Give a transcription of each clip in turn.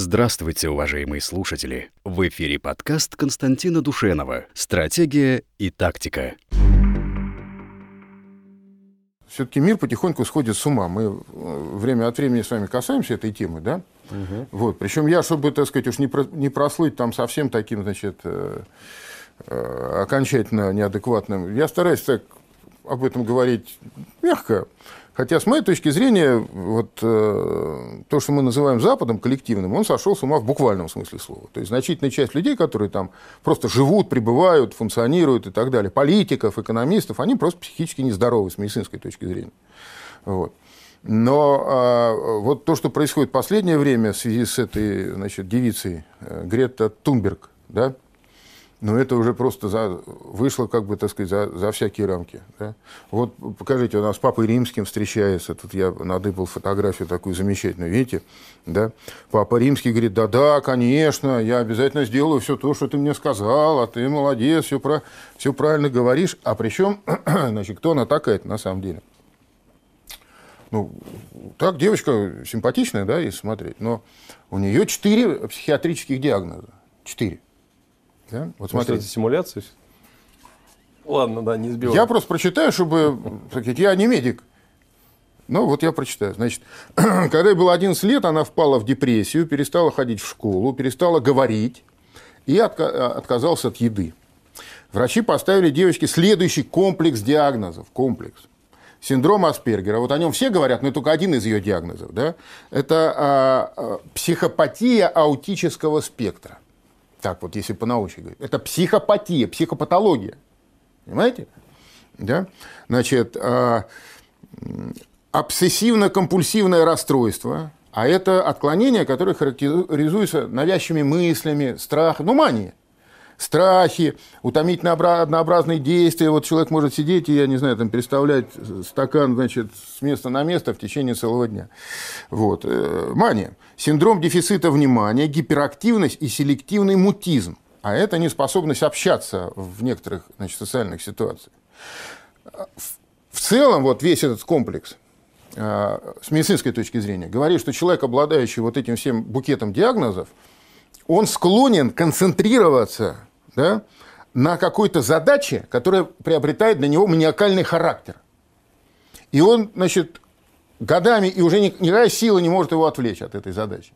Здравствуйте, уважаемые слушатели! В эфире подкаст Константина Душенова «Стратегия и тактика». Все-таки мир потихоньку сходит с ума. Мы э, время от времени с вами касаемся этой темы, да? Угу. Вот. Причем я, чтобы, так сказать, уж не, про, не прослыть там совсем таким, значит, э, э, окончательно неадекватным, я стараюсь так об этом говорить мягко, Хотя, с моей точки зрения, вот, э, то, что мы называем Западом коллективным, он сошел с ума в буквальном смысле слова. То есть значительная часть людей, которые там просто живут, пребывают, функционируют и так далее, политиков, экономистов, они просто психически нездоровы с медицинской точки зрения. Вот. Но а, вот то, что происходит в последнее время в связи с этой значит, девицей э, Грета Тунберг, да, но это уже просто за, вышло, как бы, так сказать, за, за всякие рамки. Да? Вот покажите, у нас Папой Римским встречается, тут я надыбал фотографию такую замечательную, видите, да? Папа Римский говорит, да-да, конечно, я обязательно сделаю все то, что ты мне сказал, а ты молодец, все, про, все правильно говоришь. А причем, значит, кто она такая на самом деле? Ну, так, девочка симпатичная, да, если смотреть, но у нее четыре психиатрических диагноза. Четыре. Да? Вот смотрите. симуляции? Ладно, да, не сбивай. Я просто прочитаю, чтобы... Я не медик. Ну, вот я прочитаю. Значит, когда ей было 11 лет, она впала в депрессию, перестала ходить в школу, перестала говорить и отказался от еды. Врачи поставили девочке следующий комплекс диагнозов. Комплекс. Синдром Аспергера. Вот о нем все говорят, но только один из ее диагнозов. Да? Это а, а, психопатия аутического спектра. Так вот, если по-научно говорить. Это психопатия, психопатология. Понимаете? Да? Значит, э, обсессивно-компульсивное расстройство, а это отклонение, которое характеризуется навязчивыми мыслями, страхом, ну, мания страхи, утомительно однообразные действия. Вот человек может сидеть и, я не знаю, там, переставлять стакан, значит, с места на место в течение целого дня. Вот. Э, мания. Синдром дефицита внимания, гиперактивность и селективный мутизм. А это неспособность общаться в некоторых значит, социальных ситуациях. В целом, вот весь этот комплекс э, с медицинской точки зрения говорит, что человек, обладающий вот этим всем букетом диагнозов, он склонен концентрироваться да, на какой-то задаче, которая приобретает для него маниакальный характер. И он, значит, годами, и уже никакая сила не может его отвлечь от этой задачи.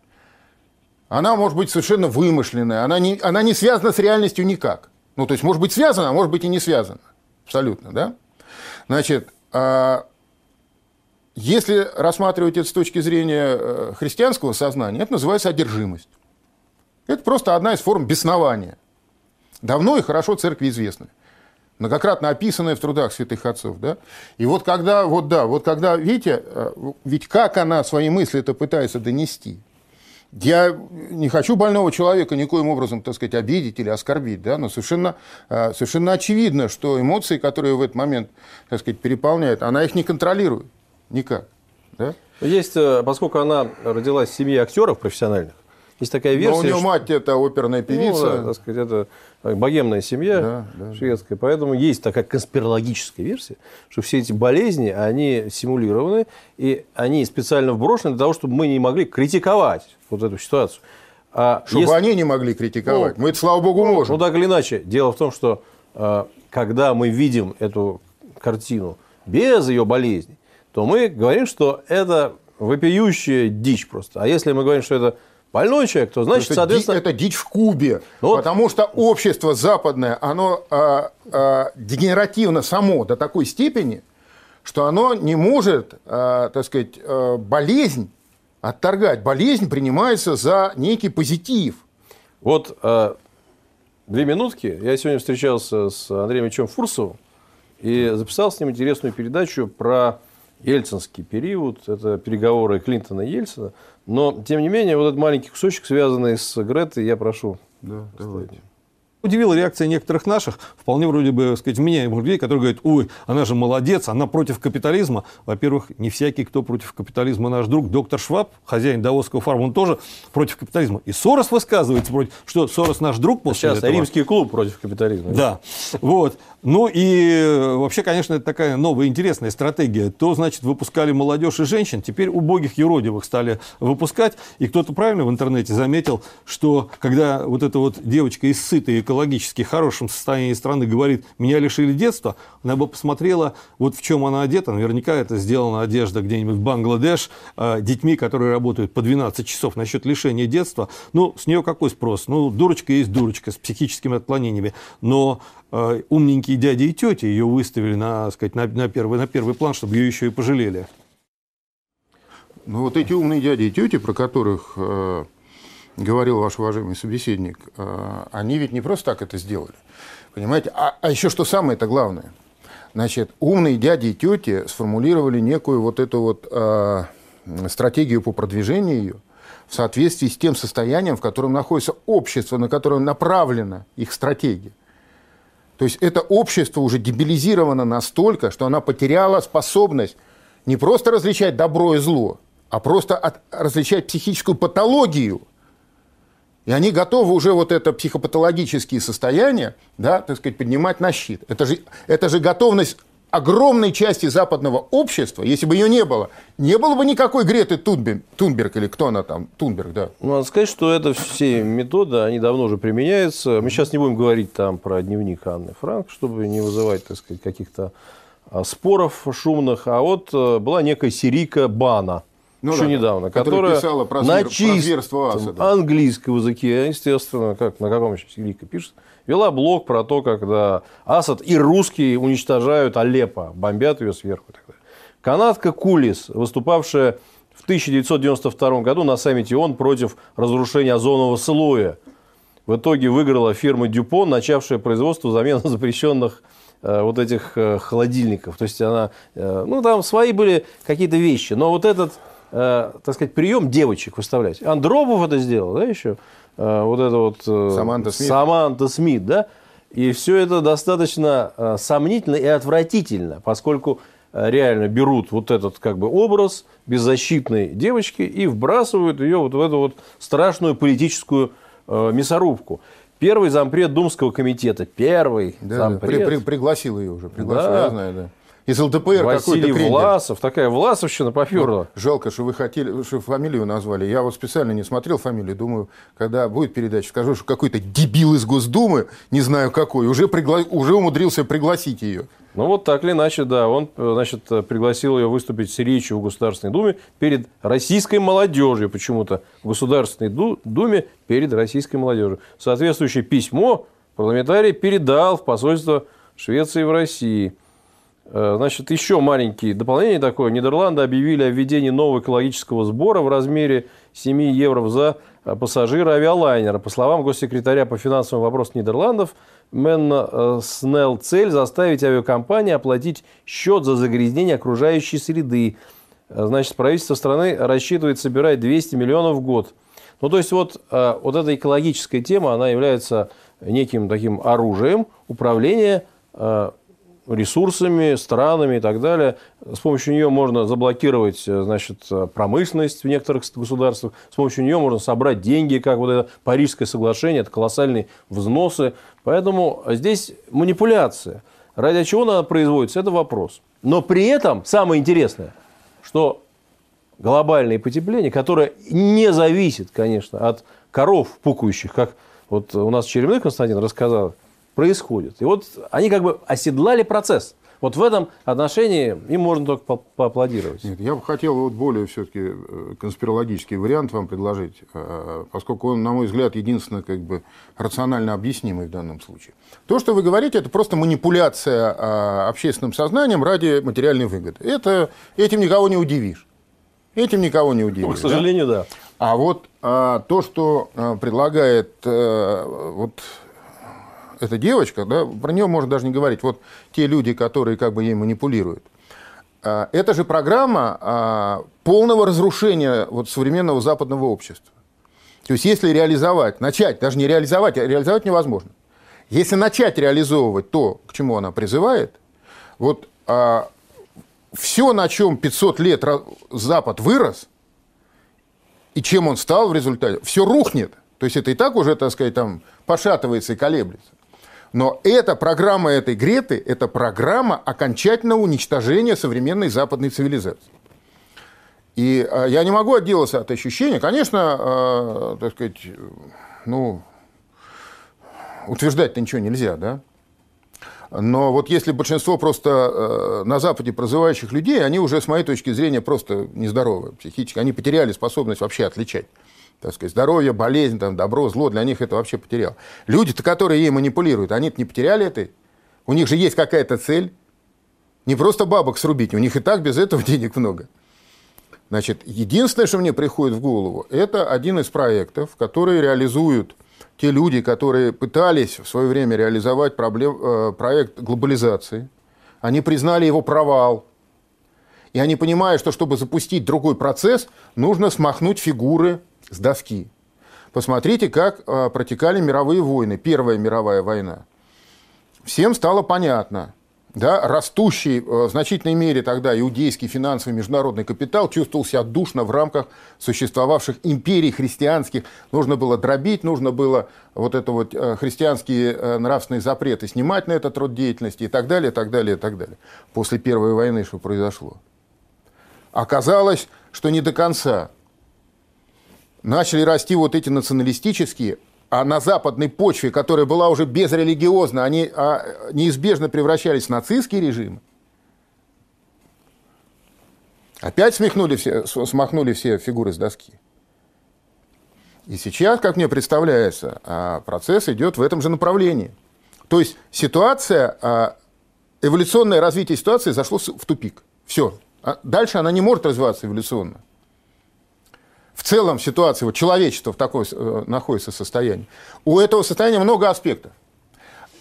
Она может быть совершенно вымышленная, она не, она не связана с реальностью никак. Ну, то есть, может быть связана, а может быть и не связана. Абсолютно, да? Значит, а, если рассматривать это с точки зрения э, христианского сознания, это называется одержимость. Это просто одна из форм беснования. Давно и хорошо церкви известны. Многократно описанная в трудах святых отцов. Да? И вот когда, вот да, вот когда, видите, э, ведь как она свои мысли это пытается донести. Я не хочу больного человека никоим образом, так сказать, обидеть или оскорбить, да, но совершенно, э, совершенно очевидно, что эмоции, которые в этот момент, так сказать, переполняют, она их не контролирует никак. Да? Есть, э, поскольку она родилась в семье актеров профессиональных, есть такая версия. Но у нее что... мать это оперная ну, певица. Ну, да, так сказать, это богемная семья да, да, шведская. Да. Поэтому есть такая конспирологическая версия, что все эти болезни, они симулированы, и они специально вброшены для того, чтобы мы не могли критиковать вот эту ситуацию. А чтобы если... они не могли критиковать. Ну, мы это, слава богу, ну, можем. Ну, так или иначе. Дело в том, что а, когда мы видим эту картину без ее болезней, то мы говорим, что это вопиющая дичь просто. А если мы говорим, что это больной человек, то значит, это соответственно... Это дичь в Кубе, ну, потому что общество западное, оно а, а, дегенеративно само до такой степени, что оно не может, а, так сказать, а, болезнь отторгать. Болезнь принимается за некий позитив. Вот а, две минутки. Я сегодня встречался с Андреем Ильичем Фурсовым и записал с ним интересную передачу про ельцинский период. Это переговоры Клинтона и Ельцина – но, тем не менее, вот этот маленький кусочек, связанный с Гретой, я прошу. Да, давайте. Удивила реакция некоторых наших, вполне вроде бы, сказать, вменяемых людей, которые говорят, ой, она же молодец, она против капитализма. Во-первых, не всякий, кто против капитализма, наш друг. Доктор Шваб, хозяин Давосского фарма, он тоже против капитализма. И Сорос высказывается против... Что, Сорос наш друг после Сейчас этого? римский клуб против капитализма. Да. Вот. Ну и вообще, конечно, это такая новая интересная стратегия. То, значит, выпускали молодежь и женщин, теперь убогих юродивых стали выпускать. И кто-то правильно в интернете заметил, что когда вот эта вот девочка из сытой экологически хорошем состоянии страны говорит, меня лишили детства, она бы посмотрела, вот в чем она одета. Наверняка это сделана одежда где-нибудь в Бангладеш, э, детьми, которые работают по 12 часов насчет лишения детства. Ну, с нее какой спрос? Ну, дурочка есть дурочка с психическими отклонениями. Но э, умненькие дяди и тети ее выставили на, сказать, на, на, первый, на первый план, чтобы ее еще и пожалели. Ну, вот эти умные дяди и тети, про которых э, говорил ваш уважаемый собеседник, э, они ведь не просто так это сделали. Понимаете? А, а еще что самое-то главное. Значит, умные дяди и тети сформулировали некую вот эту вот э, стратегию по продвижению ее в соответствии с тем состоянием, в котором находится общество, на которое направлена их стратегия. То есть это общество уже дебилизировано настолько, что она потеряла способность не просто различать добро и зло, а просто от, различать психическую патологию. И они готовы уже вот это психопатологические состояния, да, так сказать, поднимать на щит. Это же, это же готовность огромной части западного общества, если бы ее не было, не было бы никакой Греты Тунберг, Тунберг или кто она там, Тунберг, да. Ну, надо сказать, что это все методы, они давно уже применяются. Мы сейчас не будем говорить там про дневник Анны Франк, чтобы не вызывать, так сказать, каких-то а, споров шумных. А вот э, была некая сирийка Бана, ну, еще да, недавно, которая, писала про, на чистом Асада. английском языке, естественно, как, на каком еще сирийка пишет, вела блог про то, когда Асад и русские уничтожают Алеппо, бомбят ее сверху. И так далее. Канадка Кулис, выступавшая в 1992 году на саммите ООН против разрушения озонового слоя, в итоге выиграла фирма Дюпон, начавшая производство замены запрещенных э, вот этих э, холодильников. То есть она, э, ну там свои были какие-то вещи, но вот этот, так сказать, прием девочек выставлять. Андропов это сделал, да, еще? Э, вот это вот э, Саманта Смит. Саманта Смит, да, и все это достаточно э, сомнительно и отвратительно, поскольку реально берут вот этот как бы образ беззащитной девочки и вбрасывают ее вот в эту вот страшную политическую мясорубку. Первый зампред Думского комитета, первый да, зампред. Да, при, при, пригласил ее уже, пригласил, да. я знаю, да из ЛДПР Василий какой-то Власов, такая Власовщина поперла. Ну, жалко, что вы хотели, что фамилию назвали. Я вот специально не смотрел фамилию, думаю, когда будет передача, скажу, что какой-то дебил из Госдумы, не знаю какой, уже, пригла... уже умудрился пригласить ее. Ну вот так или иначе, да, он, значит, пригласил ее выступить с речью в Государственной Думе перед российской молодежью почему-то. В Государственной Думе перед российской молодежью. Соответствующее письмо парламентарий передал в посольство Швеции в России. Э, значит, еще маленькие дополнение такое. Нидерланды объявили о введении нового экологического сбора в размере 7 евро за э, пассажира авиалайнера. По словам госсекретаря по финансовым вопросам Нидерландов, Менна э, Снелл цель заставить авиакомпании оплатить счет за загрязнение окружающей среды. Значит, правительство страны рассчитывает собирать 200 миллионов в год. Ну, то есть, вот, вот эта экологическая тема, она является неким таким оружием управления ресурсами, странами и так далее. С помощью нее можно заблокировать э, значит, промышленность в некоторых государствах. С помощью нее можно собрать деньги, как вот это Парижское соглашение, это колоссальные взносы. Поэтому здесь манипуляция. Ради чего она производится, это вопрос. Но при этом самое интересное, что глобальное потепление, которое не зависит, конечно, от коров пукающих, как вот у нас Черемный Константин рассказал, происходит. И вот они как бы оседлали процесс. Вот в этом отношении им можно только по поаплодировать. Нет, я бы хотел вот более все-таки э, конспирологический вариант вам предложить, э, поскольку он, на мой взгляд, единственно как бы рационально объяснимый в данном случае. То, что вы говорите, это просто манипуляция э, общественным сознанием ради материальной выгоды. Это, этим никого не удивишь. Этим никого не удивишь. Ну, к сожалению, да. да. А вот а, то, что а, предлагает а, вот эта девочка, да, про нее можно даже не говорить, вот те люди, которые как бы ей манипулируют. А, это же программа а, полного разрушения вот современного западного общества. То есть если реализовать, начать, даже не реализовать, а реализовать невозможно. Если начать реализовывать то, к чему она призывает, вот а, все, на чем 500 лет Запад вырос, и чем он стал в результате, все рухнет. То есть это и так уже, так сказать, там пошатывается и колеблется. Но эта программа этой Греты – это программа окончательного уничтожения современной западной цивилизации. И э, я не могу отделаться от ощущения, конечно, э, так сказать, ну, утверждать-то ничего нельзя, да? Но вот если большинство просто э, на Западе прозывающих людей, они уже, с моей точки зрения, просто нездоровы психически. Они потеряли способность вообще отличать. Так сказать, здоровье, болезнь, там, добро, зло, для них это вообще потерял. Люди-то, которые ей манипулируют, они-то не потеряли это. У них же есть какая-то цель. Не просто бабок срубить, у них и так без этого денег много. Значит, единственное, что мне приходит в голову, это один из проектов, которые реализуют те люди, которые пытались в свое время реализовать проблем, э, проект глобализации. Они признали его провал. И они понимают, что чтобы запустить другой процесс, нужно смахнуть фигуры с доски. Посмотрите, как э, протекали мировые войны. Первая мировая война. Всем стало понятно, да, растущий э, в значительной мере тогда иудейский финансовый международный капитал чувствовал себя душно в рамках существовавших империй христианских. Нужно было дробить, нужно было вот это вот э, христианские нравственные запреты снимать на этот род деятельности и так далее, и так далее, и так далее. После Первой войны что произошло? Оказалось, что не до конца. Начали расти вот эти националистические а на западной почве, которая была уже безрелигиозна, они а, неизбежно превращались в нацистские режимы. Опять смехнули все, смахнули все фигуры с доски. И сейчас, как мне представляется, а, процесс идет в этом же направлении. То есть ситуация, а, эволюционное развитие ситуации зашло в тупик. Все. Дальше она не может развиваться эволюционно в целом ситуации, вот человечество в такой э, находится состоянии, у этого состояния много аспектов.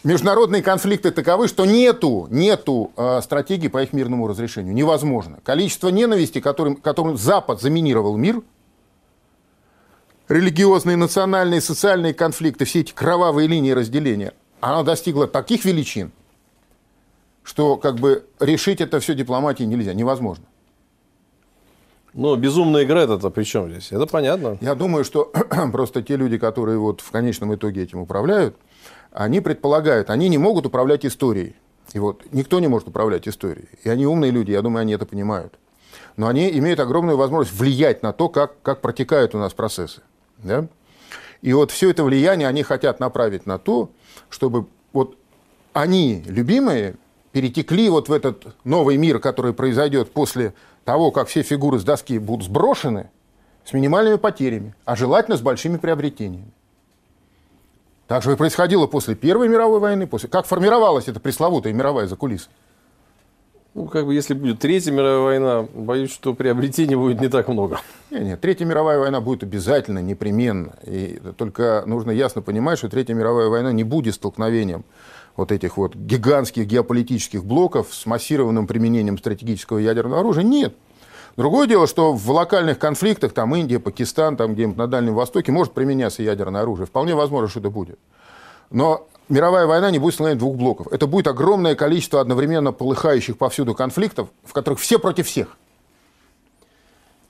Международные конфликты таковы, что нету, нету э, стратегии по их мирному разрешению. Невозможно. Количество ненависти, которым, которым Запад заминировал мир, религиозные, национальные, социальные конфликты, все эти кровавые линии разделения, оно достигло таких величин, что как бы решить это все дипломатией нельзя, невозможно. Но безумная игра это при чем здесь? Это понятно. Я думаю, что просто те люди, которые вот в конечном итоге этим управляют, они предполагают, они не могут управлять историей. И вот никто не может управлять историей. И они умные люди, я думаю, они это понимают. Но они имеют огромную возможность влиять на то, как, как протекают у нас процессы. Да? И вот все это влияние они хотят направить на то, чтобы вот они, любимые, перетекли вот в этот новый мир, который произойдет после того, как все фигуры с доски будут сброшены, с минимальными потерями, а желательно с большими приобретениями. Так же и происходило после Первой мировой войны, после... как формировалась эта пресловутая мировая закулиса. Ну, как бы, если будет Третья мировая война, боюсь, что приобретений будет не так много. Нет, нет, Третья мировая война будет обязательно, непременно. И только нужно ясно понимать, что Третья мировая война не будет столкновением вот этих вот гигантских геополитических блоков с массированным применением стратегического ядерного оружия. Нет. Другое дело, что в локальных конфликтах, там Индия, Пакистан, там где-нибудь на Дальнем Востоке, может применяться ядерное оружие. Вполне возможно, что это будет. Но мировая война не будет состоять двух блоков. Это будет огромное количество одновременно полыхающих повсюду конфликтов, в которых все против всех.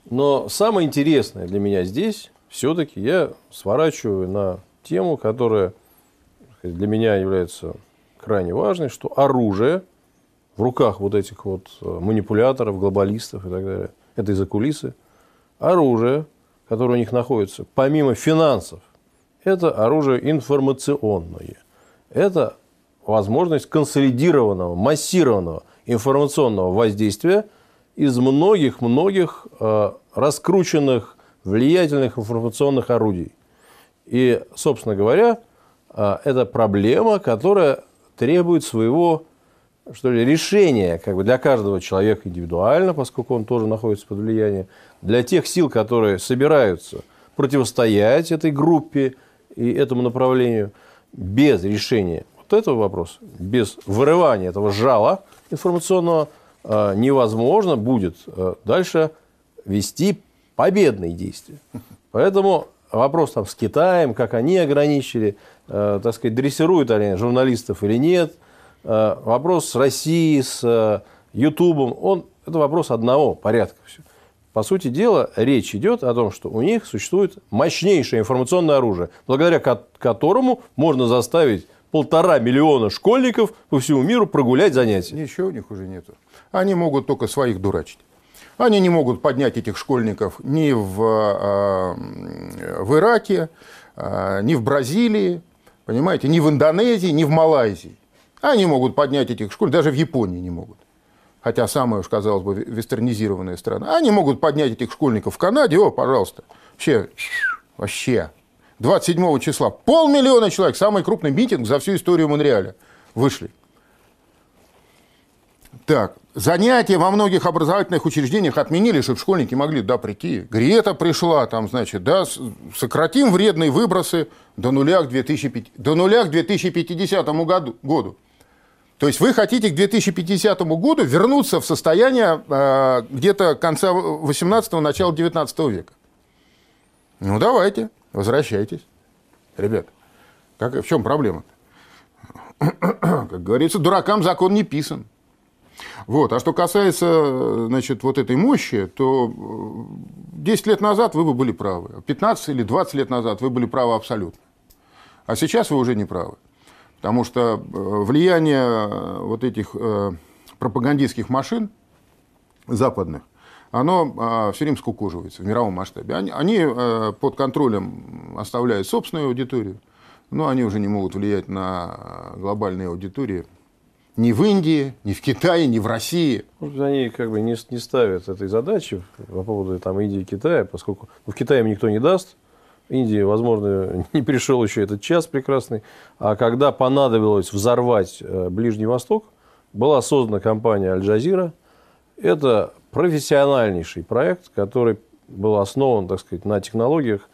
Но самое интересное для меня здесь, все-таки я сворачиваю на тему, которая для меня является крайне важной, что оружие в руках вот этих вот э, манипуляторов, глобалистов и так далее, это из-за кулисы, оружие, которое у них находится, помимо финансов, это оружие информационное. Это возможность консолидированного, массированного информационного воздействия из многих-многих э, раскрученных, влиятельных информационных орудий. И, собственно говоря, э, это проблема, которая требует своего что ли, решения как бы для каждого человека индивидуально, поскольку он тоже находится под влиянием, для тех сил, которые собираются противостоять этой группе и этому направлению, без решения вот этого вопроса, без вырывания этого жала информационного, а, невозможно будет а, дальше вести победные действия. Поэтому вопрос там с Китаем, как они ограничили, э, так сказать, дрессируют они журналистов или нет. Э, вопрос с Россией, с э, Ютубом, он, это вопрос одного порядка. Все. По сути дела, речь идет о том, что у них существует мощнейшее информационное оружие, благодаря которому можно заставить полтора миллиона школьников по всему миру прогулять занятия. Ничего у них уже нету. Они могут только своих дурачить. Они не могут поднять этих школьников ни в, э, в Ираке, э, ни в Бразилии, понимаете, ни в Индонезии, ни в Малайзии. Они могут поднять этих школьников, даже в Японии не могут. Хотя самая уж, казалось бы, вестернизированная страна. Они могут поднять этих школьников в Канаде, о, пожалуйста. Вообще, вообще. 27 числа полмиллиона человек, самый крупный митинг за всю историю Монреаля, вышли. Так, занятия во многих образовательных учреждениях отменили, чтобы школьники могли да, прийти. Грета пришла, там, значит, да, сократим вредные выбросы до нуля к, 2005, до нуля к 2050 году. году. То есть вы хотите к 2050 году вернуться в состояние э, где-то конца 18-го, начала 19 века. Ну, давайте, возвращайтесь. Ребят, как, в чем проблема? Как говорится, дуракам закон не писан. Вот. А что касается значит, вот этой мощи, то 10 лет назад вы бы были правы. 15 или 20 лет назад вы были правы абсолютно. А сейчас вы уже не правы. Потому что э, влияние вот этих э, пропагандистских машин западных, оно а, все время скукоживается в мировом масштабе. Они, э, под контролем оставляют собственную аудиторию, но они уже не могут влиять на глобальные аудитории ни в Индии, ни в Китае, ни в России. Они как бы не, не ставят этой задачи по поводу там, Индии и Китая, поскольку ну, в Китае им никто не даст, Индии, возможно, не пришел еще этот час прекрасный. А когда понадобилось взорвать э, Ближний Восток, была создана компания «Аль-Джазира». Это профессиональнейший проект, который был основан, так сказать, на технологиях,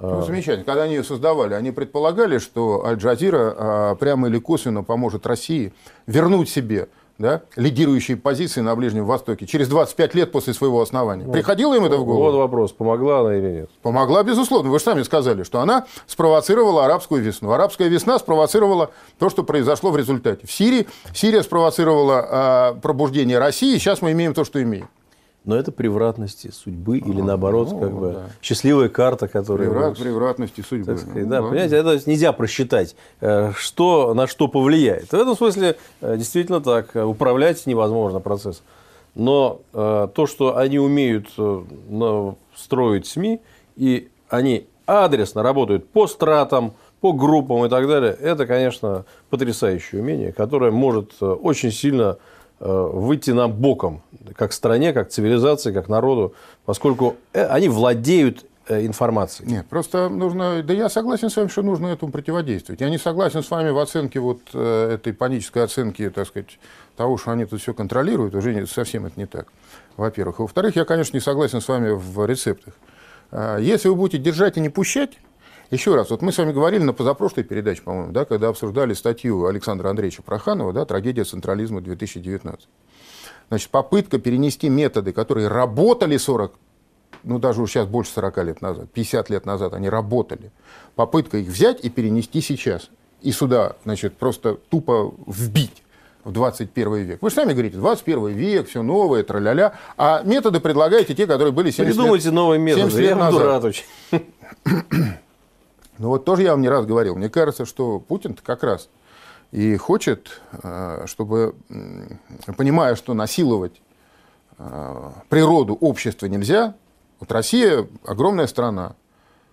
ну, замечательно. Когда они ее создавали, они предполагали, что Аль-Джазира а, прямо или косвенно поможет России вернуть себе да, лидирующие позиции на Ближнем Востоке через 25 лет после своего основания. Вот. Приходило им это в голову? Вот вопрос, помогла она или нет? Помогла, безусловно. Вы же сами сказали, что она спровоцировала арабскую весну. Арабская весна спровоцировала то, что произошло в результате. В Сирии Сирия спровоцировала э, пробуждение России, сейчас мы имеем то, что имеем но это превратности судьбы или наоборот, ну, как бы да. счастливая карта, которая... Преврат, превратности судьбы. сказать, ну, да, ладно. понимаете, это нельзя просчитать, э, что на что повлияет. В этом смысле э, действительно так, э, управлять невозможно процесс. Но то, что они умеют строить СМИ, и они адресно работают по стратам, по группам и так далее, это, конечно, потрясающее умение, которое может очень сильно выйти нам боком, как стране, как цивилизации, как народу, поскольку э, они владеют э, информацией. Нет, просто нужно, да я согласен с вами, что нужно этому противодействовать. Я не согласен с вами в оценке вот этой панической оценки, так сказать, того, что они тут все контролируют, уже совсем это не так, во-первых. Во-вторых, я, конечно, не согласен с вами в рецептах. Если вы будете держать и не пущать, еще раз, вот мы с вами говорили на позапрошлой передаче, по-моему, да, когда обсуждали статью Александра Андреевича Проханова да, «Трагедия централизма 2019». Значит, попытка перенести методы, которые работали 40, ну даже уже сейчас больше 40 лет назад, 50 лет назад они работали, попытка их взять и перенести сейчас. И сюда, значит, просто тупо вбить в 21 век. Вы же сами говорите, 21 век, все новое, траля-ля. А методы предлагаете те, которые были 70 Придумайте лет, новые методы, 70 лет назад. Ну вот тоже я вам не раз говорил, мне кажется, что Путин как раз и хочет, э, чтобы, понимая, что насиловать э, природу общества нельзя, вот Россия огромная страна,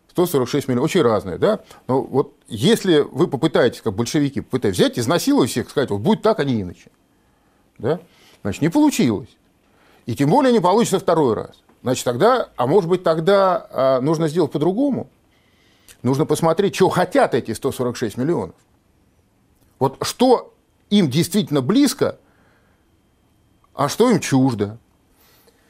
146 миллионов, очень разные, да? Но вот если вы попытаетесь, как большевики, попытаетесь взять, изнасиловать всех, сказать, вот будет так, а не иначе, да? Значит, не получилось. И тем более не получится второй раз. Значит, тогда, а может быть, тогда а, нужно сделать по-другому – Нужно посмотреть, что хотят эти 146 миллионов. Вот что им действительно близко, а что им чуждо.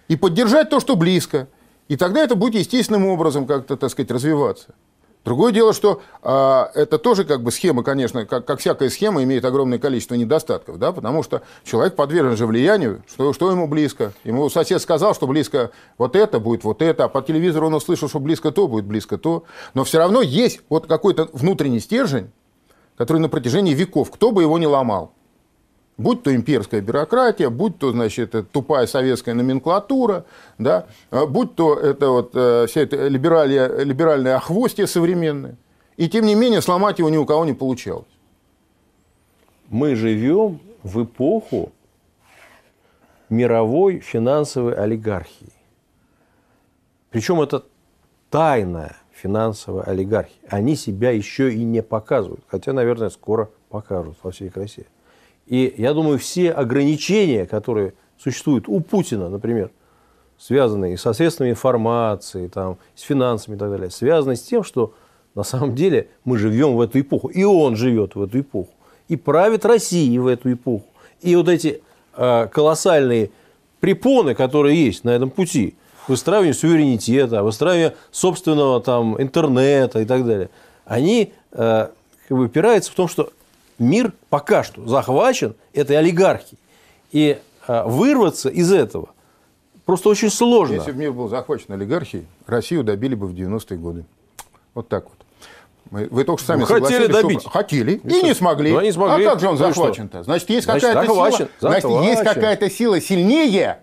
И поддержать то, что близко. И тогда это будет естественным образом как-то, так сказать, развиваться. Другое дело, что а, это тоже как бы схема, конечно, как, как всякая схема, имеет огромное количество недостатков, да, потому что человек подвержен же влиянию, что, что ему близко. Ему сосед сказал, что близко вот это будет, вот это, а по телевизору он услышал, что близко то будет, близко то. Но все равно есть вот какой-то внутренний стержень, который на протяжении веков, кто бы его не ломал. Будь то имперская бюрократия, будь то, значит, тупая советская номенклатура, да, а будь то это вот э, вся эта либеральная, либеральное охвостие современное. И тем не менее сломать его ни у кого не получалось. Мы живем в эпоху мировой финансовой олигархии. Причем это тайная финансовая олигархия. Они себя еще и не показывают. Хотя, наверное, скоро покажут во всей красе. И я думаю, все ограничения, которые существуют у Путина, например, связанные со средствами информации, там, с финансами и так далее, связаны с тем, что на самом деле мы живем в эту эпоху. И он живет в эту эпоху. И правит Россией в эту эпоху. И вот эти э, колоссальные препоны, которые есть на этом пути, выстраивание суверенитета, выстраивание собственного там, интернета и так далее, они э, как бы упираются в том, что мир пока что захвачен этой олигархией. И э, вырваться из этого просто очень сложно. Если бы мир был захвачен олигархией, Россию добили бы в 90-е годы. Вот так вот. Мы, вы только сами ну, хотели добить. Что... Хотели и, и не смогли. Ну, не смогли. А как же он ну, захвачен-то? Значит, есть какая-то сила. Значит, есть какая-то сила сильнее,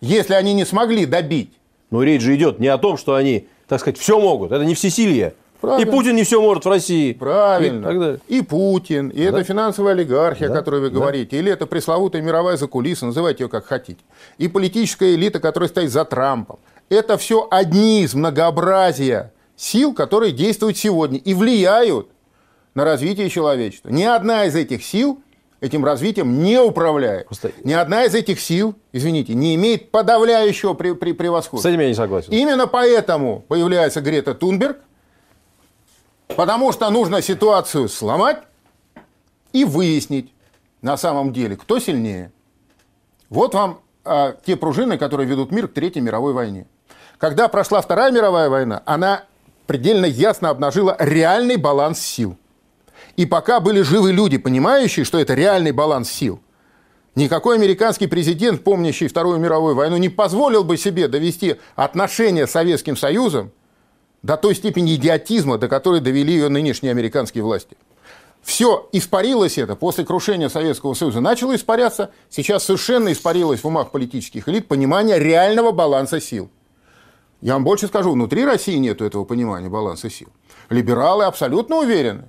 если они не смогли добить. Но речь же идет не о том, что они, так сказать, все могут. Это не всесилие. Правильно. И Путин не все может в России. Правильно. И, и Путин, и да. это финансовая олигархия, да. о которой вы говорите, да. или это пресловутая мировая закулиса, называйте ее как хотите. И политическая элита, которая стоит за Трампом. Это все одни из многообразия сил, которые действуют сегодня и влияют на развитие человечества. Ни одна из этих сил этим развитием не управляет. Просто... Ни одна из этих сил, извините, не имеет подавляющего при, при, превосходства. С этим я не согласен. Именно поэтому появляется Грета Тунберг, потому что нужно ситуацию сломать и выяснить на самом деле, кто сильнее. Вот вам а, те пружины, которые ведут мир к Третьей мировой войне. Когда прошла Вторая мировая война, она предельно ясно обнажила реальный баланс сил. И пока были живы люди, понимающие, что это реальный баланс сил, никакой американский президент, помнящий Вторую мировую войну, не позволил бы себе довести отношения с Советским Союзом до той степени идиотизма, до которой довели ее нынешние американские власти. Все испарилось это после крушения Советского Союза. Начало испаряться. Сейчас совершенно испарилось в умах политических элит понимание реального баланса сил. Я вам больше скажу, внутри России нет этого понимания баланса сил. Либералы абсолютно уверены,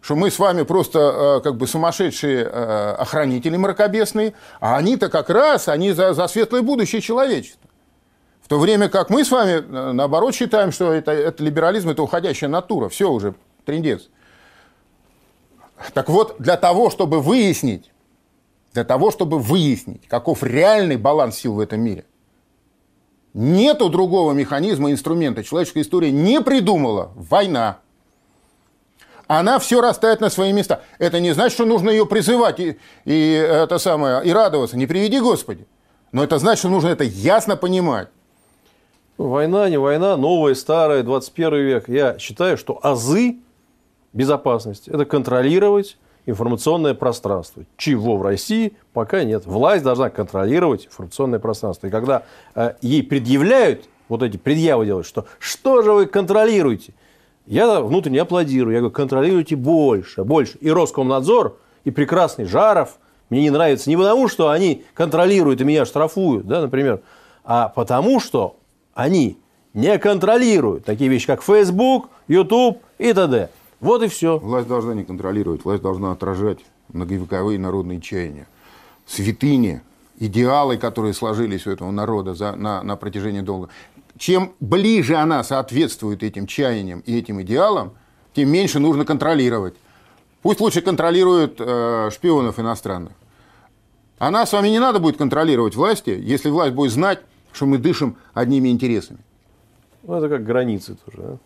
что мы с вами просто э, как бы сумасшедшие э, охранители мракобесные, а они-то как раз, они за, за светлое будущее человечества. В то время как мы с вами, э, наоборот, считаем, что это, это либерализм – это уходящая натура. Все уже, трендец. Так вот, для того, чтобы выяснить, для того, чтобы выяснить, каков реальный баланс сил в этом мире – Нету другого механизма, инструмента. Человеческая история не придумала. Война. Она все расставит на свои места. Это не значит, что нужно ее призывать и, и, это самое, и радоваться. Не приведи Господи. Но это значит, что нужно это ясно понимать. Война, не война, новая, старая, 21 век. Я считаю, что азы безопасности – это контролировать информационное пространство, чего в России пока нет. Власть должна контролировать информационное пространство. И когда э, ей предъявляют, вот эти предъявы делают, что что же вы контролируете? Я внутренне аплодирую. Я говорю, контролируйте больше, больше. И Роскомнадзор, и прекрасный Жаров мне не нравится не потому, что они контролируют и меня штрафуют, да, например, а потому, что они не контролируют такие вещи, как Facebook, YouTube и т.д. Вот и все. Власть должна не контролировать, власть должна отражать многовековые народные чаяния. Святыни, идеалы, которые сложились у этого народа за, на, на протяжении долга. Чем ближе она соответствует этим чаяниям и этим идеалам, тем меньше нужно контролировать. Пусть лучше контролируют э, шпионов иностранных. А нас с вами не надо будет контролировать власти, если власть будет знать, что мы дышим одними интересами. Ну, это как границы тоже. А?